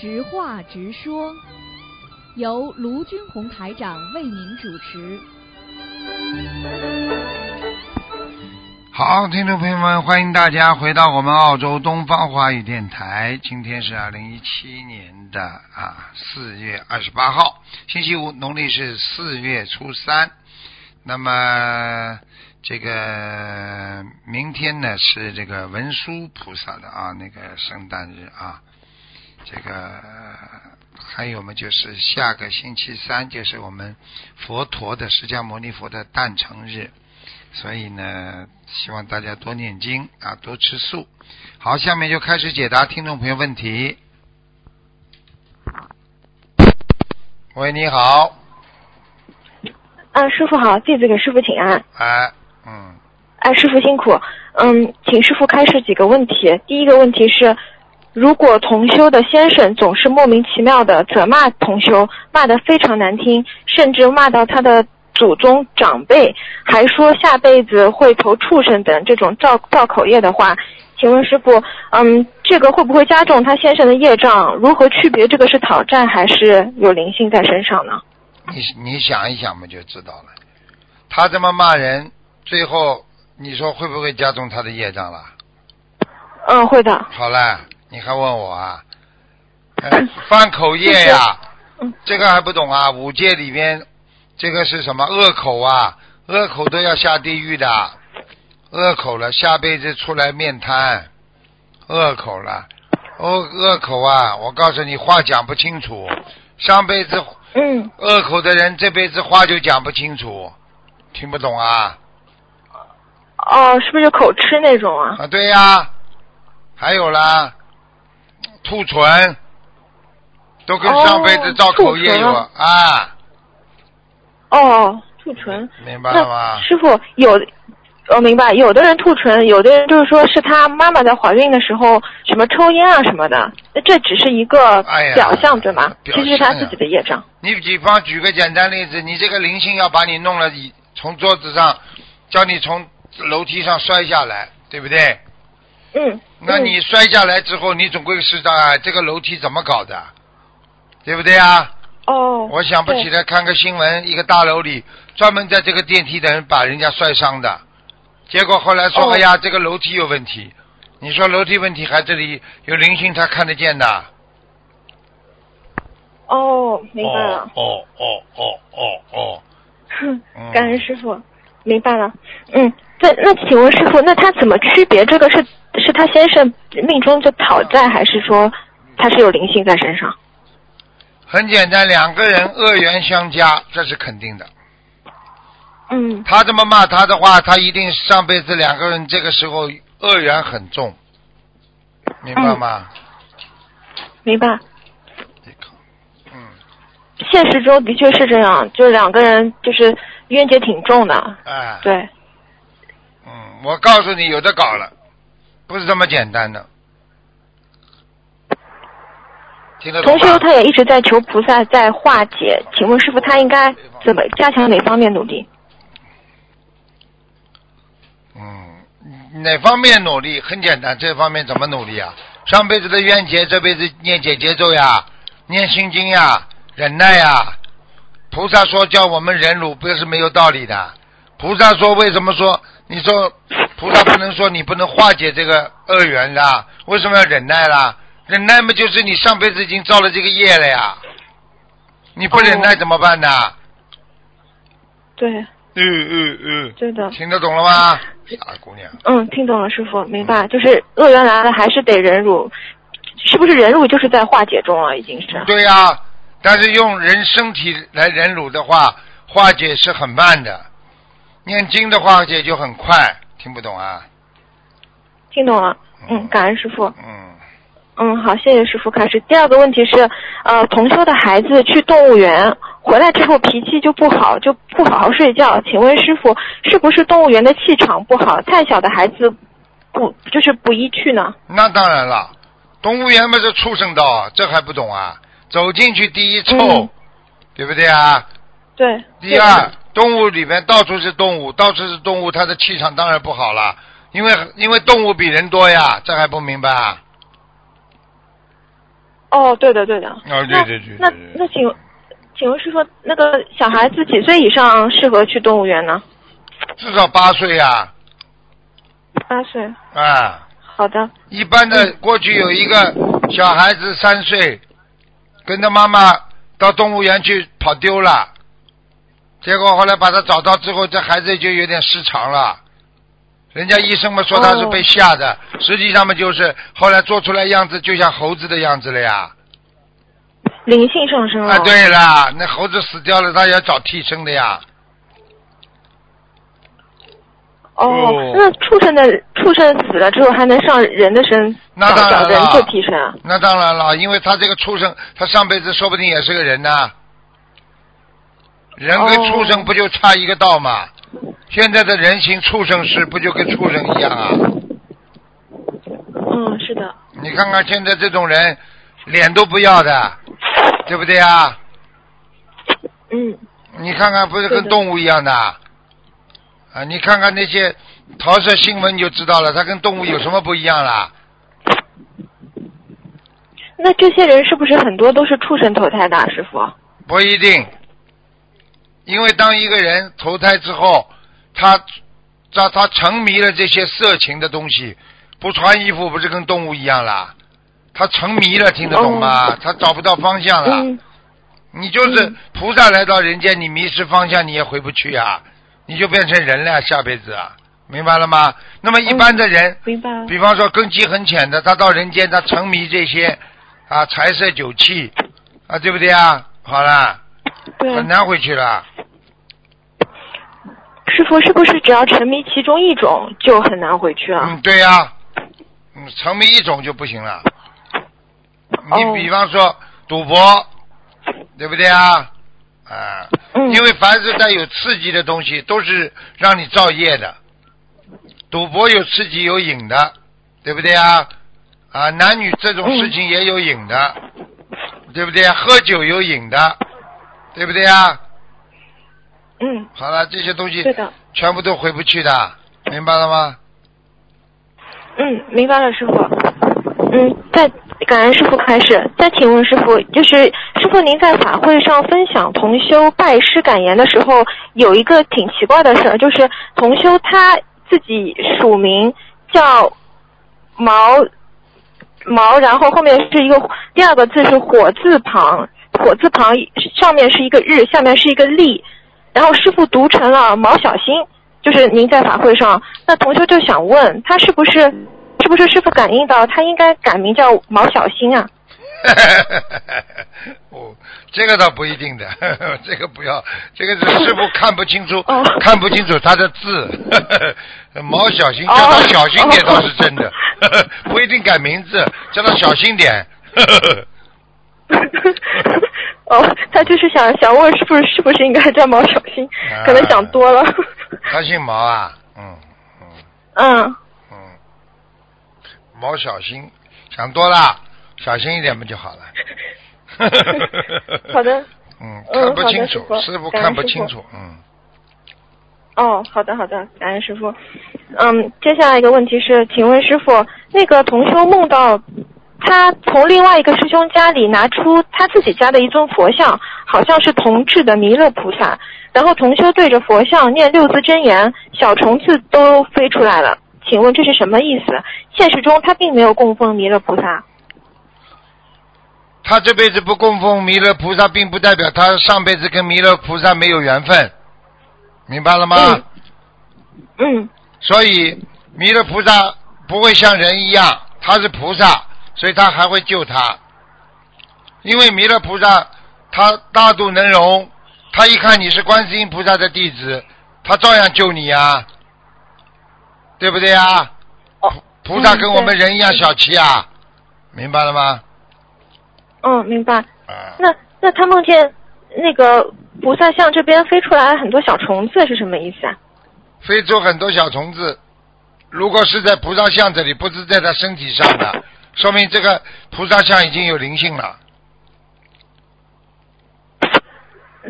直话直说，由卢军红台长为您主持。好，听众朋友们，欢迎大家回到我们澳洲东方华语电台。今天是二零一七年的啊四月二十八号，星期五，农历是四月初三。那么这个明天呢是这个文殊菩萨的啊那个圣诞日啊，这个还有嘛就是下个星期三就是我们佛陀的释迦牟尼佛的诞辰日。所以呢，希望大家多念经啊，多吃素。好，下面就开始解答听众朋友问题。喂，你好。啊，师傅好，弟子给师傅请安。哎，嗯。哎，师傅辛苦。嗯，请师傅开始几个问题。第一个问题是，如果同修的先生总是莫名其妙的责骂同修，骂得非常难听，甚至骂到他的。祖宗长辈还说下辈子会投畜生等这种造造口业的话，请问师傅，嗯，这个会不会加重他先生的业障？如何区别这个是讨债还是有灵性在身上呢？你你想一想嘛，就知道了。他这么骂人，最后你说会不会加重他的业障了？嗯，会的。好了，你还问我啊？犯口业呀？这个还不懂啊？五戒里边。这个是什么恶口啊？恶口都要下地狱的，恶口了，下辈子出来面瘫，恶口了，恶恶口啊！我告诉你，话讲不清楚，上辈子嗯，恶口的人这辈子话就讲不清楚，听不懂啊？哦，是不是口吃那种啊？啊，对呀，还有啦，吐唇，都跟上辈子造口业有啊。哦，吐唇，明白了吗？师傅有，我明白，有的人吐唇，有的人就是说是他妈妈在怀孕的时候什么抽烟啊什么的，那这只是一个表象，对吗？其实是他自己的业障。你比方举个简单例子，你这个灵性要把你弄了，你从桌子上，叫你从楼梯上摔下来，对不对？嗯。那你摔下来之后，你总归是在这个楼梯怎么搞的，对不对啊？哦，我想不起来看个新闻，一个大楼里专门在这个电梯的人把人家摔伤的，结果后来说哎呀，这个楼梯有问题。你说楼梯问题，还这里有灵性，他看得见的。哦，明白了。哦哦哦哦哦。哼，感恩师傅，明白了。嗯，对那请问师傅，那他怎么区别这个是是他先生命中就讨债，还是说他是有灵性在身上？很简单，两个人恶缘相加，这是肯定的。嗯。他这么骂他的话，他一定上辈子两个人这个时候恶缘很重，明白吗？明白。嗯。现实中的确是这样，就两个人就是冤结挺重的。哎。对。嗯，我告诉你，有的搞了，不是这么简单的。同修他也一直在求菩萨在化解，请问师傅他应该怎么加强哪方面努力？嗯，哪方面努力？很简单，这方面怎么努力啊？上辈子的冤结，这辈子念解节奏呀，念心经呀，忍耐呀。菩萨说叫我们忍辱，不是没有道理的。菩萨说为什么说？你说菩萨不能说你不能化解这个恶缘的？为什么要忍耐啦？忍耐嘛，就是你上辈子已经造了这个业了呀，你不忍耐怎么办呢？对。嗯嗯嗯。对的。听得懂了吗，傻姑娘？嗯，听懂了，师傅，明白。就是恶缘来了，还是得忍辱，是不是忍辱就是在化解中了，已经是？对呀，但是用人身体来忍辱的话，化解是很慢的；念经的化解就很快。听不懂啊？听懂了，嗯，感恩师傅。嗯。嗯，好，谢谢师傅。开始，第二个问题是，呃，同修的孩子去动物园回来之后脾气就不好，就不好好睡觉。请问师傅，是不是动物园的气场不好？太小的孩子不就是不宜去呢？那当然了，动物园不是畜生道，这还不懂啊？走进去第一臭，对不对啊？对。第二，动物里面到处是动物，到处是动物，它的气场当然不好了，因为因为动物比人多呀，这还不明白啊？哦，对的对的。哦，对对对。那那请请问是说，那个小孩子几岁以上适合去动物园呢？至少八岁呀。八岁。啊。好的。一般的，过去有一个小孩子三岁，跟着妈妈到动物园去跑丢了，结果后来把他找到之后，这孩子就有点失常了。人家医生们说他是被吓的，实际上嘛就是后来做出来样子就像猴子的样子了呀。灵性上升了。啊，对了，那猴子死掉了，他要找替身的呀。哦，那畜生的畜生死了之后还能上人的身那当然找人做替身啊？那当然了，因为他这个畜生，他上辈子说不定也是个人呢。人跟畜生不就差一个道吗？现在的人形畜生是不就跟畜生一样啊？嗯，是的。你看看现在这种人，脸都不要的，对不对啊？嗯。你看看，不是跟动物一样的？啊，你看看那些桃色新闻，你就知道了，它跟动物有什么不一样啦？那这些人是不是很多都是畜生投胎的，师傅？不一定，因为当一个人投胎之后，他他他沉迷了这些色情的东西，不穿衣服不是跟动物一样啦？他沉迷了，听得懂吗？他找不到方向了。你就是菩萨来到人间，你迷失方向，你也回不去啊。你就变成人了，下辈子啊，明白了吗？那么一般的人，明白。比方说根基很浅的，他到人间，他沉迷这些啊财色酒气啊，对不对啊？好了，很难回去了。师傅，是不是只要沉迷其中一种就很难回去啊？嗯，对呀，嗯，沉迷一种就不行了。你比方说赌博，对不对啊？啊，因为凡是带有刺激的东西，都是让你造业的。赌博有刺激有瘾的，对不对啊？啊，男女这种事情也有瘾的，对不对？喝酒有瘾的，对不对啊？嗯。好了，这些东西，全部都回不去的，明白了吗？嗯，明白了，师傅。嗯，在。感恩师傅开始，再请问师傅，就是师傅您在法会上分享同修拜师感言的时候，有一个挺奇怪的事儿，就是同修他自己署名叫毛毛，然后后面是一个第二个字是火字旁，火字旁上面是一个日，下面是一个立，然后师傅读成了毛小新，就是您在法会上，那同修就想问他是不是？是不是师傅感应到他应该改名叫毛小新啊？哦，这个倒不一定的，这个不要，这个是师傅看不清楚，看不清楚他的字。毛小新叫他小心点倒是真的，不一定改名字，叫他小心点。哦，他就是想想问是不是是不是应该叫毛小新？可能想多了。他姓毛啊，嗯嗯。嗯。毛小心，想多了，小心一点不就好了？好的。嗯，看不清楚，师傅看不清楚，嗯。哦，好的好的，感恩师傅。嗯，接下来一个问题是，请问师傅，那个同修梦到他从另外一个师兄家里拿出他自己家的一尊佛像，好像是铜制的弥勒菩萨，然后同修对着佛像念六字真言，小虫子都飞出来了。请问这是什么意思？现实中他并没有供奉弥勒菩萨。他这辈子不供奉弥勒菩萨，并不代表他上辈子跟弥勒菩萨没有缘分，明白了吗？嗯。所以弥勒菩萨不会像人一样，他是菩萨，所以他还会救他。因为弥勒菩萨他大度能容，他一看你是观世音菩萨的弟子，他照样救你呀。对不对啊？哦菩萨跟我们人一样小气啊，明白了吗？嗯，明白。那那他梦见那个菩萨像这边飞出来很多小虫子是什么意思啊？飞出很多小虫子，如果是在菩萨像这里，不是在他身体上的，说明这个菩萨像已经有灵性了。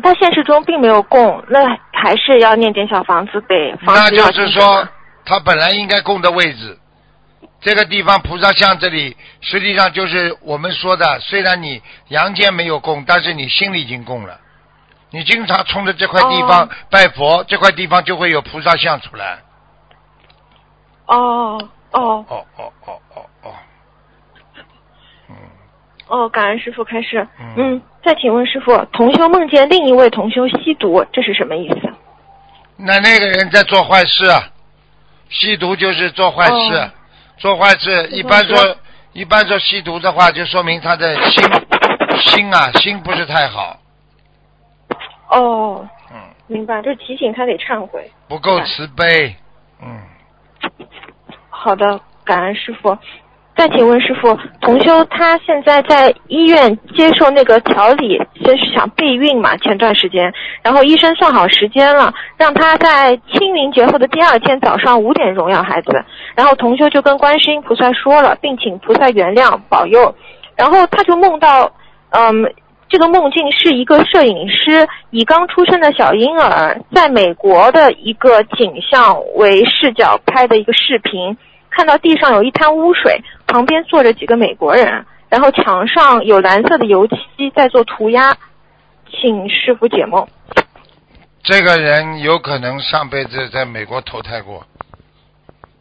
他现实中并没有供，那还是要念点小房子给房那就子要经者是说吗，他本来应该供的位置，这个地方菩萨像这里，实际上就是我们说的，虽然你阳间没有供，但是你心里已经供了。你经常冲着这块地方哦拜佛，这块地方就会有菩萨像出来。哦哦哦哦哦哦哦，嗯，哦，感恩师傅开示。嗯嗯，再请问师傅，同修梦见另一位同修吸毒，这是什么意思？那那个人在做坏事啊，吸毒就是做坏事，哦。做坏事一般做说一般说吸毒的话，就说明他的心心啊心不是太好，哦，嗯，明白，就提醒他得忏悔。不够慈悲，嗯，好的，感恩师傅。再请问师傅，同修他现在在医院接受那个调理，就是想备孕嘛，前段时间，然后医生算好时间了，让他在清明节后的第二天早上五点钟要孩子，然后同修就跟观世音菩萨说了，并请菩萨原谅保佑，然后他就梦到，嗯。这个梦境是一个摄影师以刚出生的小婴儿在美国的一个景象为视角拍的一个视频，看到地上有一滩污水，旁边坐着几个美国人，然后墙上有蓝色的油漆在做涂鸦，请师傅解梦。这个人有可能上辈子在美国投胎过，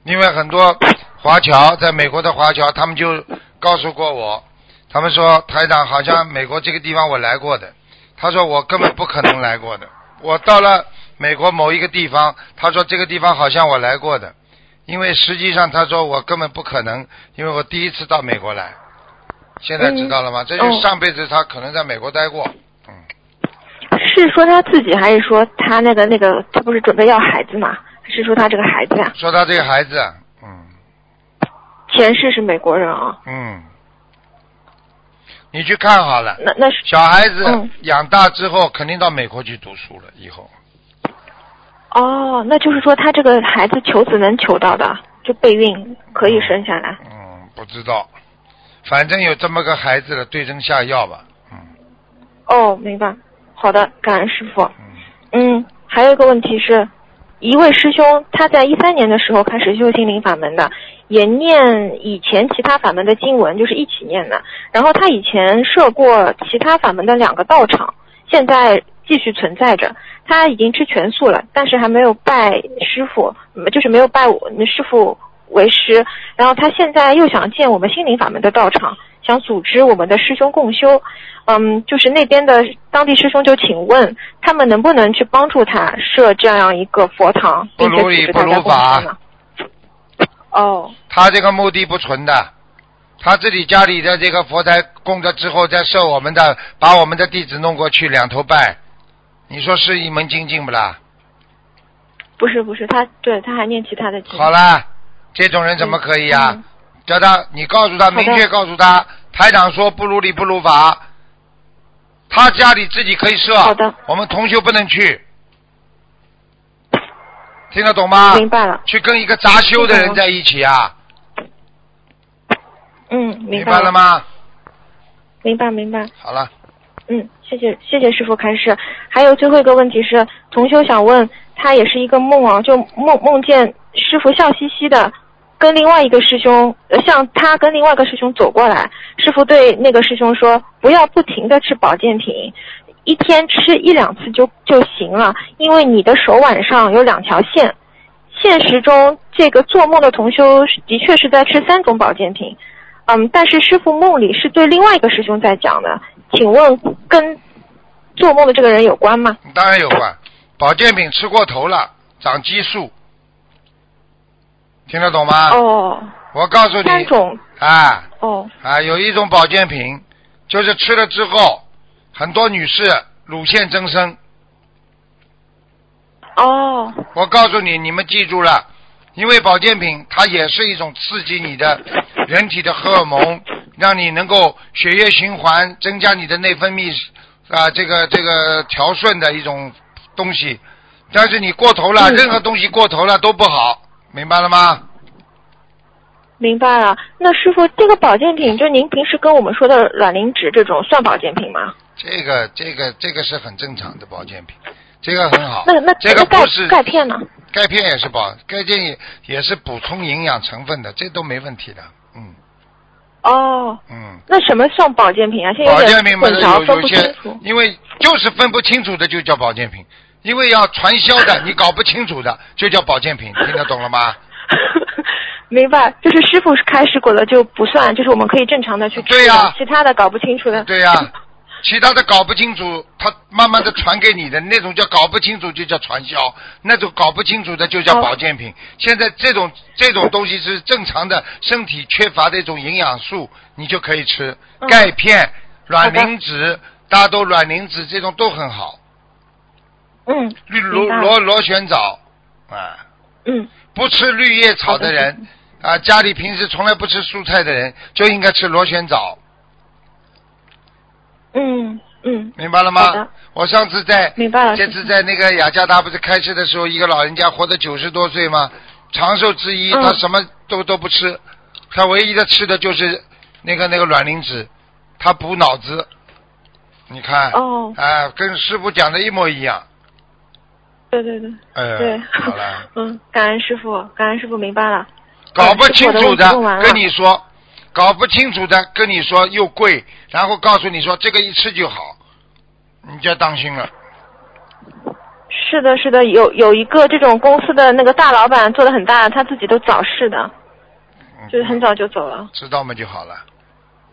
因为很多华侨在美国的华侨，他们就告诉过我，他们说台长好像美国这个地方我来过的，他说我根本不可能来过的，我到了美国某一个地方，他说这个地方好像我来过的，因为实际上他说我根本不可能，因为我第一次到美国来，现在知道了吗？这就是上辈子他可能在美国待过，嗯。是说他自己，还是说他那个那个他不是准备要孩子吗？还是说他这个孩子呀、说他这个孩子，嗯前世是美国人啊？嗯，你去看好了，那那是小孩子嗯养大之后肯定到美国去读书了，以后哦，那就是说他这个孩子求子能求到的，就备孕可以生下来。嗯不知道，反正有这么个孩子了，对症下药吧，嗯哦，明白。好的，感恩师傅。嗯嗯，还有一个问题是，一位师兄他在一三年的时候开始修心灵法门的，也念以前其他法门的经文，就是一起念的。然后他以前设过其他法门的两个道场，现在继续存在着。他已经吃全素了，但是还没有拜师傅，嗯就是没有拜我师傅为师。然后他现在又想建我们心灵法门的道场，想组织我们的师兄共修。嗯，就是那边的当地师兄就请问他们能不能去帮助他设这样一个佛堂，不并且如理不如组织大家共法修呢？哦，他这个目的不纯的，他自己家里的这个佛台供着之后，再设我们的，把我们的弟子弄过去两头拜，你说是一门精进不啦？不是不是，他对他还念其他的经。好啦，这种人怎么可以啊、嗯叫他，你告诉他，明确告诉他，台长说不如理不如法，他家里自己可以设，好的我们同修不能去，听得懂吗？明白了，去跟一个杂修的人在一起啊，嗯，明明白了？吗？明白明白。好了，嗯，谢谢谢谢师傅开示。还有最后一个问题是，同修想问，他也是一个梦啊，就梦梦见师傅笑嘻嘻的跟另外一个师兄，像，他跟另外一个师兄走过来，师傅对那个师兄说，不要不停的吃保健品。一天吃一两次就就行了，因为你的手腕上有两条线。现实中，这个做梦的同修的确是在吃三种保健品，嗯，但是师傅梦里是对另外一个师兄在讲的，请问跟做梦的这个人有关吗？当然有关，保健品吃过头了，长激素，听得懂吗？哦，我告诉你，三种啊哦啊，有一种保健品，就是吃了之后，很多女士乳腺增生。哦我告诉你，你们记住了，因为保健品它也是一种刺激你的人体的荷尔蒙，让你能够血液循环，增加你的内分泌啊，这个这个调顺的一种东西。但是你过头了，嗯任何东西过头了都不好，明白了吗？明白了。那师傅，这个保健品就您平时跟我们说的卵磷脂这种算保健品吗？这个这个这个是很正常的保健品，这个很好。那那这个钙不是钙片呢？钙片也是保，钙片也也是补充营养成分的，这都没问题的。嗯哦，嗯，那什么算保健品啊？现在保健品嘛有混淆，分不有些因为就是分不清楚的就叫保健品，因为要传销的，你搞不清楚的就叫保健品，听得懂了吗？明白，就是师傅开始过的就不算，就是我们可以正常的去吃对呀其他的搞不清楚的。对呀、其他的搞不清楚，他慢慢的传给你的那种叫搞不清楚，就叫传销；那种搞不清楚的就叫哦。保健品。现在这种这种东西是正常的身体缺乏的一种营养素，你就可以吃。嗯。钙片、卵磷脂、大豆卵磷脂这种都很好。嗯，绿明白。了螺螺螺旋藻，啊，嗯，不吃绿叶草的人啊，家里平时从来不吃蔬菜的人，就应该吃螺旋藻。嗯嗯，明白了吗？我上次在明白了这次在那个雅加达不是开车的时候，一个老人家活到九十多岁吗？长寿之一，嗯他什么都都不吃，他唯一的吃的就是那个那个卵磷脂，他补脑子。你看，哦哎，跟师傅讲的一模一样。对对对哎，对，好了，嗯，感恩师傅，感恩师傅明白了。搞不清楚的跟你说，搞不清楚的跟你说又贵，然后告诉你说这个一吃就好，你就要当心了。是的，是的，有有一个这种公司的那个大老板做的很大，他自己都早逝的，嗯就是很早就走了。知道嘛就好了，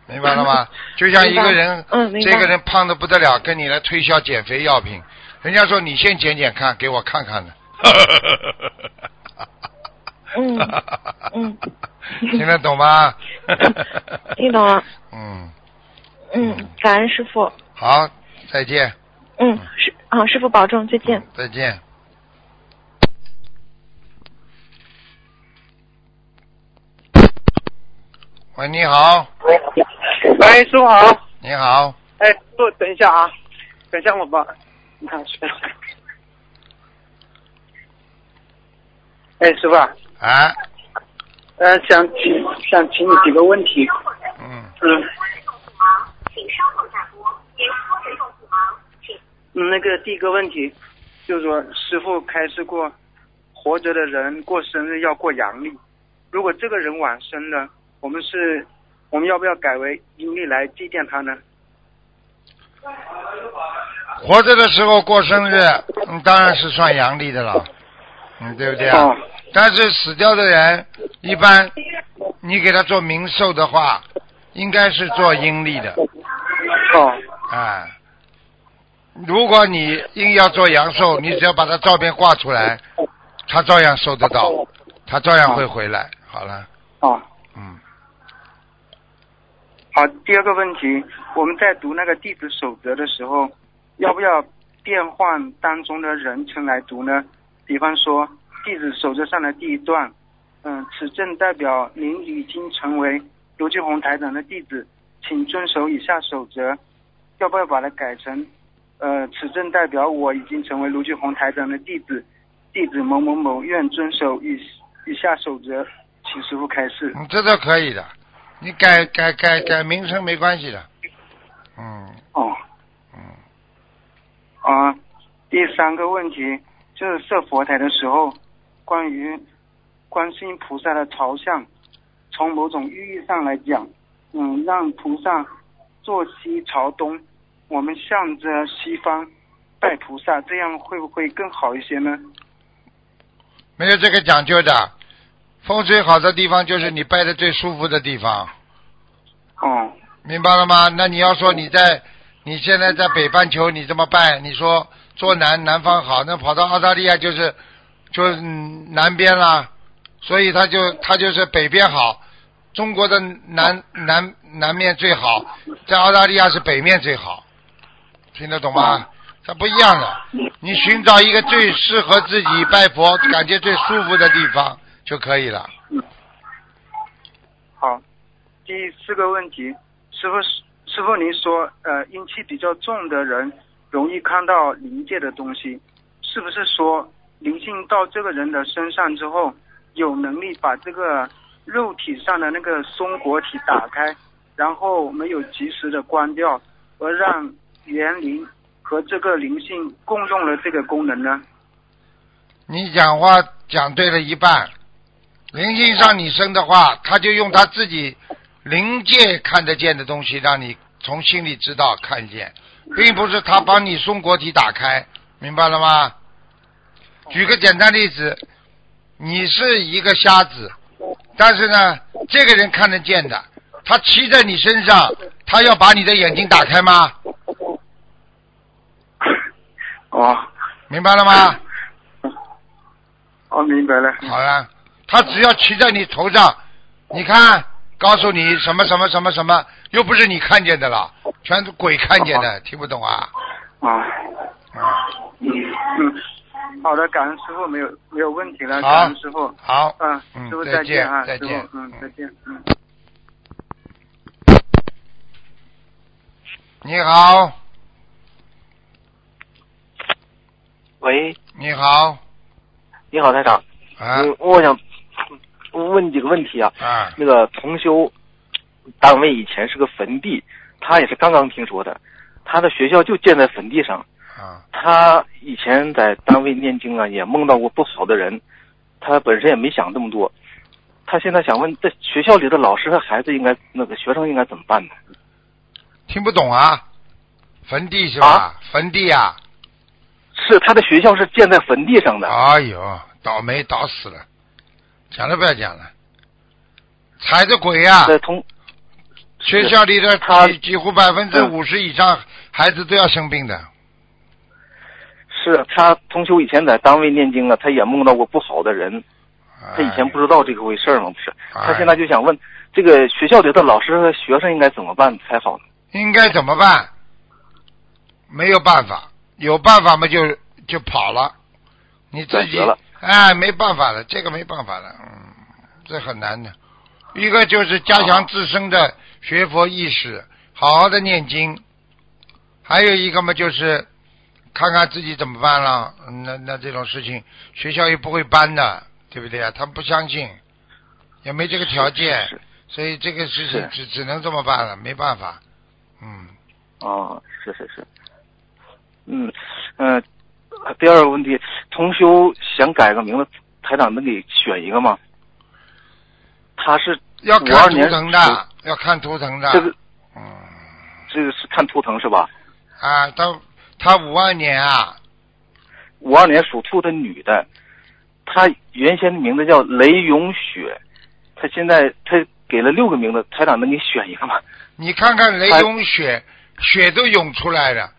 明白了吗？就像一个人，这个人胖的不得了，跟你来推销减肥药品，人家说你先减减看，给我看看呢。嗯嗯，听得懂吗？听懂了。嗯，嗯，感恩师傅。好，再见，嗯，师啊，师傅保重，再见。再见。喂，你好，喂，师傅好。你好，哎，师傅，等一下啊，等一下我把，你看，哎，师傅啊，啊，呃，想请想请你几个问题，嗯，嗯请稍后再拨。那个第一个问题就是说，师傅开示过，活着的人过生日要过阳历，如果这个人晚生了，我们是，我们要不要改为阴历来祭奠他呢？活着的时候过生日，嗯，当然是算阳历的了，嗯，对不对啊？哦但是死掉的人，一般你给他做冥寿的话，应该是做阴历的，哦，啊。如果你硬要做阳寿，你只要把他照片挂出来，他照样收得到，他照样会回来。好了，哦。嗯，好，第二个问题，我们在读那个弟子守则的时候，要不要变换当中的人称来读呢？比方说，弟子守则上的第一段，嗯，此证代表您已经成为卢俊宏台长的弟子，请遵守以下守则。要不要把它改成，呃，此证代表我已经成为卢俊宏台长的弟子，弟子某某某愿遵守以以下守则，请师傅开示。嗯这都可以的，你改改改改名称没关系的。嗯哦。嗯，啊，第三个问题就是设佛台的时候，关于观世音菩萨的朝向，从某种寓意上来讲，嗯，让菩萨坐西朝东，我们向着西方拜菩萨，这样会不会更好一些呢？没有这个讲究的。风水好的地方就是你拜的最舒服的地方，哦，明白了吗？那你要说你在你现在在北半球你这么拜，你说坐南南方好，那跑到澳大利亚就是就是嗯南边啦，所以他就他就是北边好。中国的南南南面最好，在澳大利亚是北面最好，听得懂吗？它不一样的，你寻找一个最适合自己拜佛、感觉最舒服的地方就可以了。好。第四个问题，师傅师傅您说，呃，阴气比较重的人容易看到灵界的东西，是不是说灵性到这个人的身上之后，有能力把这个肉体上的那个松果体打开，然后没有及时的关掉，而让园林和这个灵性共用了这个功能呢？你讲话讲对了一半，灵性上你生的话，他就用他自己灵界看得见的东西，让你从心里知道看见，并不是他帮你松果体打开，明白了吗？举个简单例子，你是一个瞎子，但是呢，这个人看得见的，他骑在你身上，他要把你的眼睛打开吗？哦明白了吗？哦，明白了。好了，他只要骑在你头上，你看，告诉你什么什么什么什么，又不是你看见的了，全是鬼看见的，听不懂啊？啊，啊，嗯嗯，好的，感恩师傅，没有没有问题了，感恩师傅。好，嗯，嗯师傅再见再见啊，师再见傅，嗯，再见，嗯。你好，喂，你好，你好，台长。啊嗯，我想问几个问题啊。啊，那个同修单位以前是个坟地，他也是刚刚听说的。他的学校就建在坟地上。啊，他以前在单位念经啊，也梦到过不好的人。他本身也没想这么多。他现在想问，在学校里的老师和孩子应该那个学生应该怎么办呢？听不懂啊？坟地是吧？啊坟地啊？是他的学校是建在坟地上的。哎呦，倒霉倒死了，讲都不要讲了，踩着鬼呀、在同学校里的他几几乎百分之五十以上孩子都要生病的。是他同修以前在单位念经啊，他也梦到过不好的人。他以前不知道这个回事儿吗？不是，哎他现在就想问，这个学校里的老师和学生应该怎么办才好呢？应该怎么办？没有办法，有办法嘛就就跑了，你自己了哎没办法了，这个没办法了，嗯，这很难的。一个就是加强自身的学佛意识，好好的念经，还有一个嘛就是看看自己怎么办了。嗯那那这种事情学校又不会搬的，对不对啊？他们不相信，也没这个条件，是所以这个事情是只只能这么办了，没办法。嗯，哦，是是是，嗯嗯、呃第二个问题，同修想改个名字，台长能给选一个吗？他是要52年看图腾的，要看图腾的。这个嗯这个是看图腾是吧？啊，他他五二年啊，五二年属兔的女的，她原先的名字叫雷永雪，她现在她给了六个名字，台长能给选一个吗？你看看雷永雪血，都涌出来了，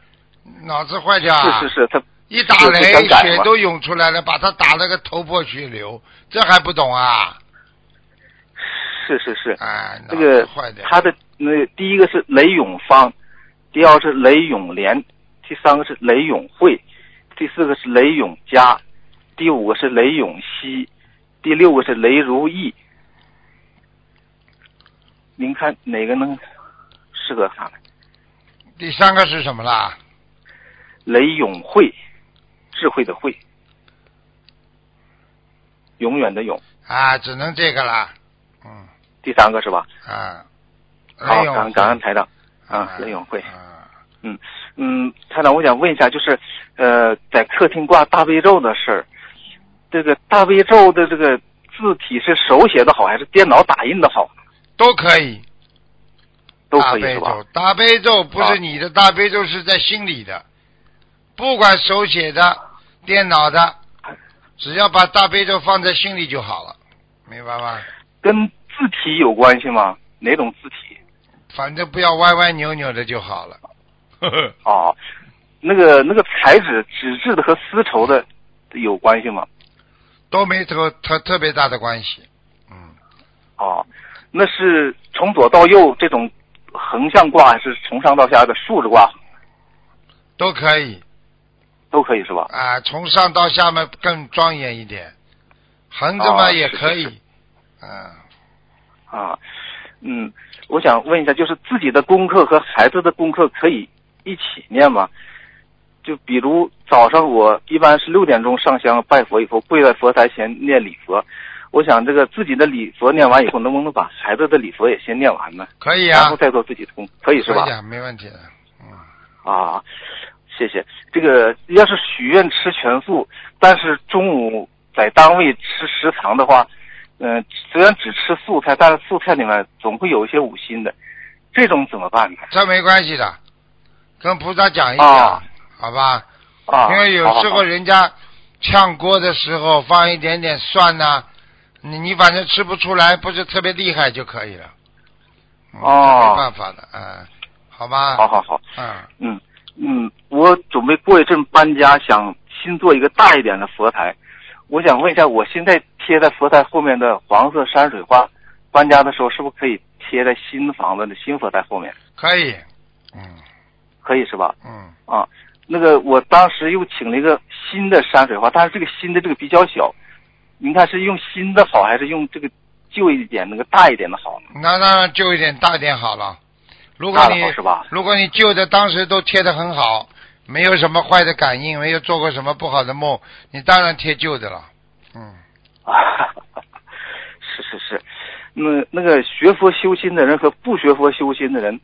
脑子坏掉啊！是是是，她一打雷是想改吗血都涌出来了，把她打了个头破血流，这还不懂啊？是是是，哎，脑这个坏掉。他的那第一个是雷永芳，第二是雷永莲，第三个是雷永慧，第四个是雷永佳，第五个是雷永熙，第六个是雷如意。您看哪个能适合他们？第三个是什么啦？雷永慧，智慧的慧，永远的永。啊，只能这个啦。嗯第三个是吧？啊，好，雷涌感感恩台长啊啊，雷永慧。啊嗯，台长，我想问一下，就是呃，在客厅挂大悲咒的事儿，这个大悲咒的这个字体是手写的好，还是电脑打印的好？都可以。都可以是吧大悲咒？，大悲咒不啊是你的大悲咒，是在心里的，不管手写的、电脑的，只要把大悲咒放在心里就好了，明白吗？跟字体有关系吗？哪种字体？反正不要歪歪扭扭的就好了。呵呵，哦，那个那个材质，纸质的和丝绸的有关系吗？都没特特特别大的关系。嗯，哦，那是从左到右这种横向挂，还是从上到下的竖着挂？都可以都可以是吧？啊，从上到下面更庄严一点，横着嘛也可以。嗯，啊，嗯，我想问一下，就是自己的功课和孩子的功课可以一起念嘛？就比如早上我一般是六点钟上香拜佛以后，跪在佛台前念礼佛。我想这个自己的礼佛念完以后，能不能把孩子的礼佛也先念完呢？可以啊然后，再做自己的功，可以是吧可以？啊，没问题的。嗯，啊，谢谢。这个要是许愿吃全素，但是中午在单位吃食堂的话，嗯、虽然只吃素菜，但是素菜里面总会有一些五辛的，这种怎么办呢？这没关系的，跟菩萨讲一讲，啊好吧？啊，因为有时候人家炝锅的时候放一点点蒜呐、你你反正吃不出来，不是特别厉害就可以了。嗯哦这没办法的，嗯，好吧。好好好，嗯，嗯嗯，我准备过一阵搬家，想新做一个大一点的佛台。我想问一下，我现在贴在佛台后面的黄色山水画，搬家的时候是不是可以贴在新房子的新佛台后面？可以。嗯可以是吧？嗯，啊，那个我当时又请了一个新的山水画，但是这个新的这个比较小，您看是用新的好，还是用这个旧一点那个大一点的好？那当然旧一点大一点好了。如果你是吧？如果你旧的当时都贴的很好，没有什么坏的感应，没有做过什么不好的梦，你当然贴旧的了。嗯，啊，是是是，那那个学佛修心的人和不学佛修心的人，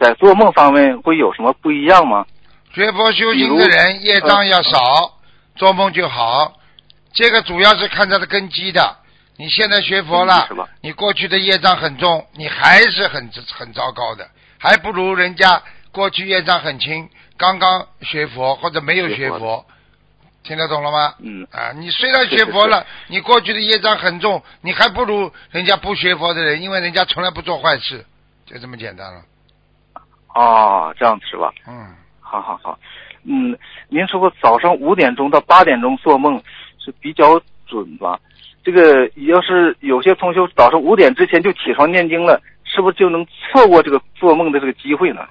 在做梦方面会有什么不一样吗？学佛修行的人业障要少，做梦就好。这个主要是看他的根基的。你现在学佛了你过去的业障很重，你还是很很糟糕的，还不如人家过去业障很轻，刚刚学佛或者没有学学佛佛，听得懂了吗？嗯啊，你虽然学佛了，你过去的业障很重，你还不如人家不学佛的人，因为人家从来不做坏事，就这么简单了。哦，这样子是吧？嗯，好好好，嗯，您说过早上五点钟到八点钟做梦是比较准吧？这个要是有些同学早上五点之前就起床念经了，是不是就能错过这个做梦的这个机会呢？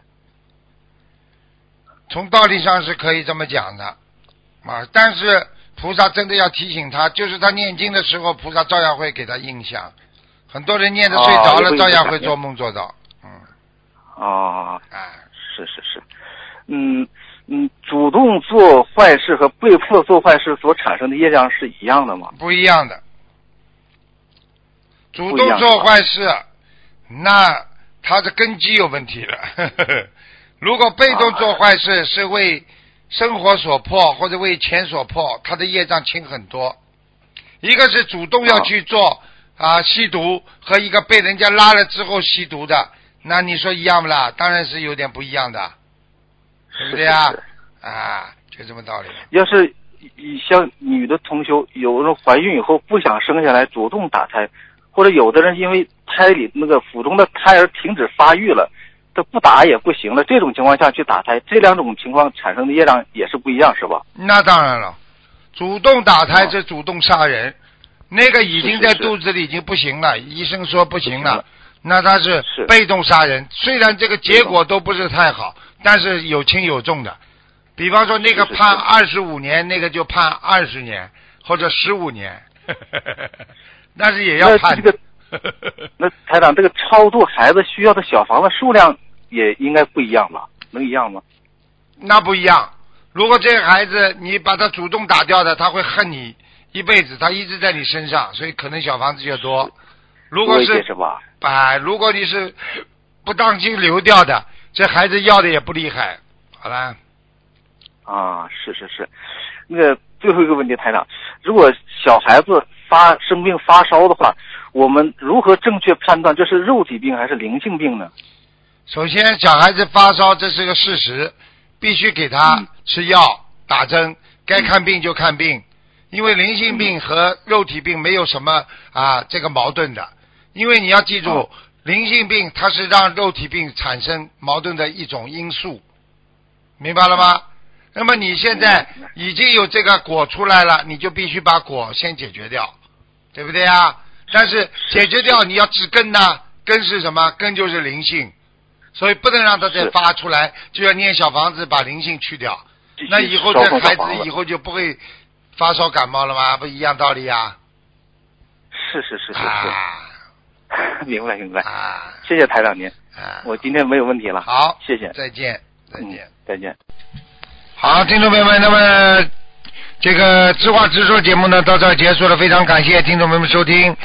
从道理上是可以这么讲的，啊，但是菩萨真的要提醒他，就是他念经的时候，菩萨照样会给他印象。很多人念的睡着了，哦照样会做梦做到。嗯，啊，哎，是是是，嗯嗯，主动做坏事和被迫做坏事所产生的业障是一样的吗？不一样的。主动做坏事，那他的根基有问题了。如果被动做坏事是为生活所迫或者为钱所迫，他的业障轻很多。一个是主动要去做啊吸毒，和一个被人家拉了之后吸毒的，那你说一样不啦？当然是有点不一样的，对不对啊就这么道理。要是你像女的同修，有人怀孕以后不想生下来，主动打胎，或者有的人因为胎里那个腹中的胎儿停止发育了，他不打也不行了，这种情况下去打胎，这两种情况产生的业障也是不一样，是吧？那当然了，主动打胎哦是主动杀人，那个已经在是是是肚子里已经不行了，医生说不行了，那他是是被动杀人。虽然这个结果都不是太好，但是有轻有重的。比方说那个判是二十五年，那个就判二十年或者十五年，但是也要那判这个 那台长，这个超度孩子需要的小房子数量也应该不一样吧？能一样吗？那不一样。如果这个孩子你把他主动打掉的，他会恨你一辈子，他一直在你身上，所以可能小房子就多。如果是是吧？啊，如果你是不当心流掉的，这孩子要的也不厉害。好了，啊，是是是，那个最后一个问题，台长，如果小孩子发生病发烧的话，我们如何正确判断这是肉体病还是灵性病呢？首先小孩子发烧这是个事实，必须给他嗯吃药、打针，该看病就看病，因为灵性病和肉体病没有什么啊这个矛盾的，因为你要记住，哦灵性病它是让肉体病产生矛盾的一种因素，明白了吗？那么你现在已经有这个果出来了，你就必须把果先解决掉，对不对啊？但是解决掉你要治根呐，根是什么？根就是灵性，所以不能让它再发出来，就要念小房子把灵性去掉。那以后这孩子子以后就不会发烧感冒了吗？不一样道理啊！是是是是是，啊 明白明白，啊谢谢台长您，啊！我今天没有问题了，好，谢谢，再见，再嗯见。，再见。好，听众朋友们，那么这个知话直说节目呢到这儿结束了，非常感谢听众朋友们收听。